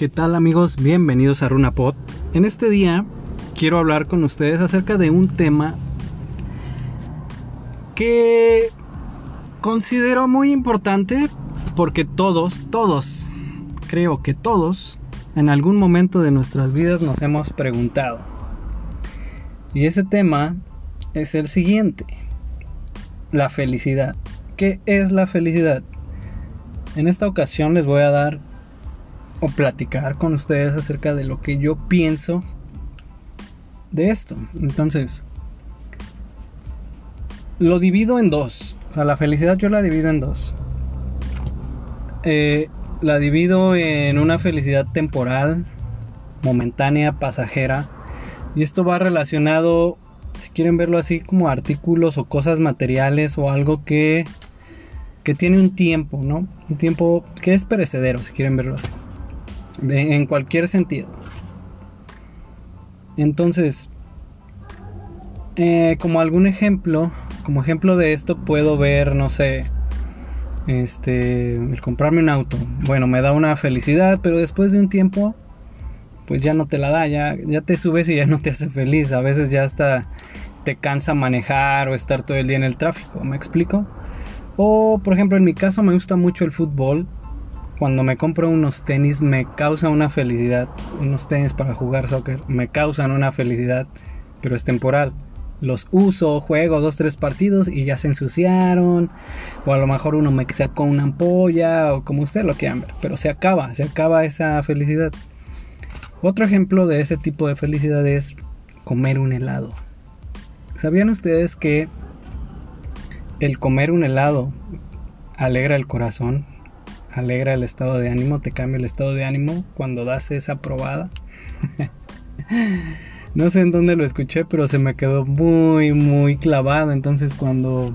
¿Qué tal amigos? Bienvenidos a RunaPod. En este día quiero hablar con ustedes acerca de un tema que considero muy importante porque todos, todos, creo que todos, en algún momento de nuestras vidas nos hemos preguntado. Y ese tema es el siguiente. La felicidad. ¿Qué es la felicidad? En esta ocasión les voy a dar o platicar con ustedes acerca de lo que yo pienso de esto. Entonces, lo divido en dos. O sea, la felicidad yo la divido en dos. Eh, la divido en una felicidad temporal, momentánea, pasajera. Y esto va relacionado, si quieren verlo así, como artículos o cosas materiales o algo que, que tiene un tiempo, ¿no? Un tiempo que es perecedero, si quieren verlo así en cualquier sentido. Entonces, eh, como algún ejemplo, como ejemplo de esto puedo ver, no sé, este, el comprarme un auto. Bueno, me da una felicidad, pero después de un tiempo, pues ya no te la da, ya, ya te subes y ya no te hace feliz. A veces ya hasta te cansa manejar o estar todo el día en el tráfico, ¿me explico? O, por ejemplo, en mi caso me gusta mucho el fútbol cuando me compro unos tenis me causa una felicidad. Unos tenis para jugar soccer me causan una felicidad, pero es temporal. Los uso, juego dos, tres partidos y ya se ensuciaron. O a lo mejor uno me sacó una ampolla o como usted lo quieran ver. Pero se acaba, se acaba esa felicidad. Otro ejemplo de ese tipo de felicidad es comer un helado. ¿Sabían ustedes que el comer un helado alegra el corazón? Alegra el estado de ánimo, te cambia el estado de ánimo cuando das esa probada. no sé en dónde lo escuché, pero se me quedó muy, muy clavado. Entonces cuando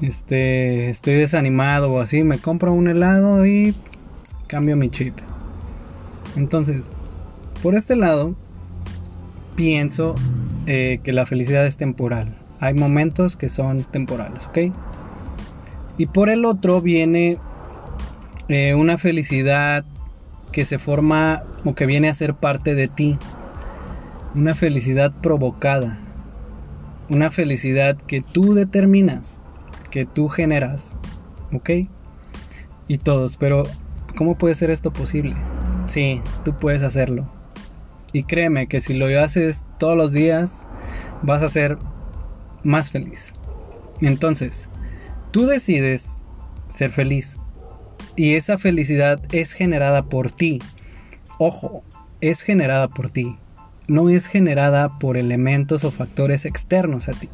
este, estoy desanimado o así, me compro un helado y cambio mi chip. Entonces, por este lado, pienso eh, que la felicidad es temporal. Hay momentos que son temporales, ¿ok? Y por el otro viene eh, una felicidad que se forma o que viene a ser parte de ti. Una felicidad provocada. Una felicidad que tú determinas, que tú generas. ¿Ok? Y todos, pero ¿cómo puede ser esto posible? Sí, tú puedes hacerlo. Y créeme que si lo haces todos los días, vas a ser más feliz. Entonces, tú decides ser feliz. Y esa felicidad es generada por ti. Ojo, es generada por ti. No es generada por elementos o factores externos a ti.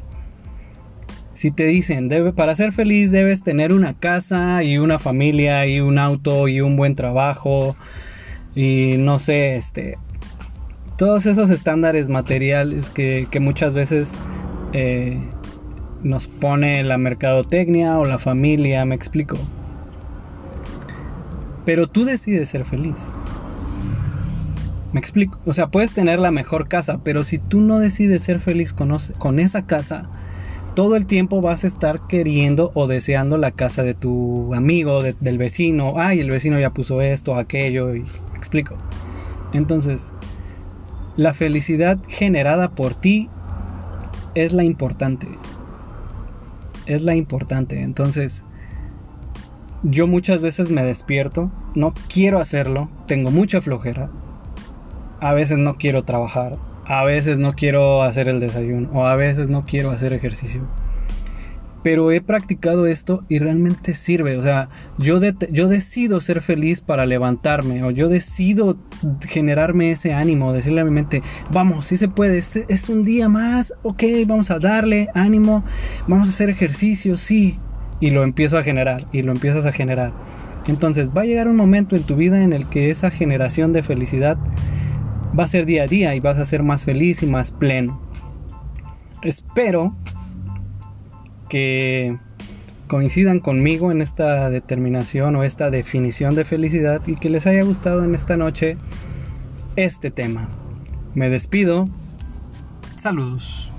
Si te dicen, debe, para ser feliz debes tener una casa y una familia y un auto y un buen trabajo y no sé, este, todos esos estándares materiales que, muchas veces eh, nos pone la mercadotecnia o la familia, me explico. Pero tú decides ser feliz. Me explico. O sea, puedes tener la mejor casa, pero si tú no decides ser feliz con, esa casa, todo el tiempo vas a estar queriendo o deseando la casa de tu amigo, del vecino. Ay, el vecino ya puso esto, aquello. Me explico. Entonces, la felicidad generada por ti es la importante. Es la importante. Entonces, yo muchas veces me despierto, no quiero hacerlo, tengo mucha flojera, a veces no quiero trabajar, a veces no quiero hacer el desayuno o a veces no quiero hacer ejercicio. Pero he practicado esto y realmente sirve. O sea, yo, yo decido ser feliz para levantarme. O yo decido generarme ese ánimo. Decirle a mi mente, vamos, si se puede. Es un día más. Ok, vamos a darle ánimo. Vamos a hacer ejercicio. Sí, y lo empiezo a generar y lo empiezas a generar. Entonces va a llegar un momento en tu vida en el que esa generación de felicidad va a ser día a día y vas a ser más feliz y más pleno. Espero que coincidan conmigo en esta determinación o esta definición de felicidad y que les haya gustado en esta noche este tema. Me despido. Saludos.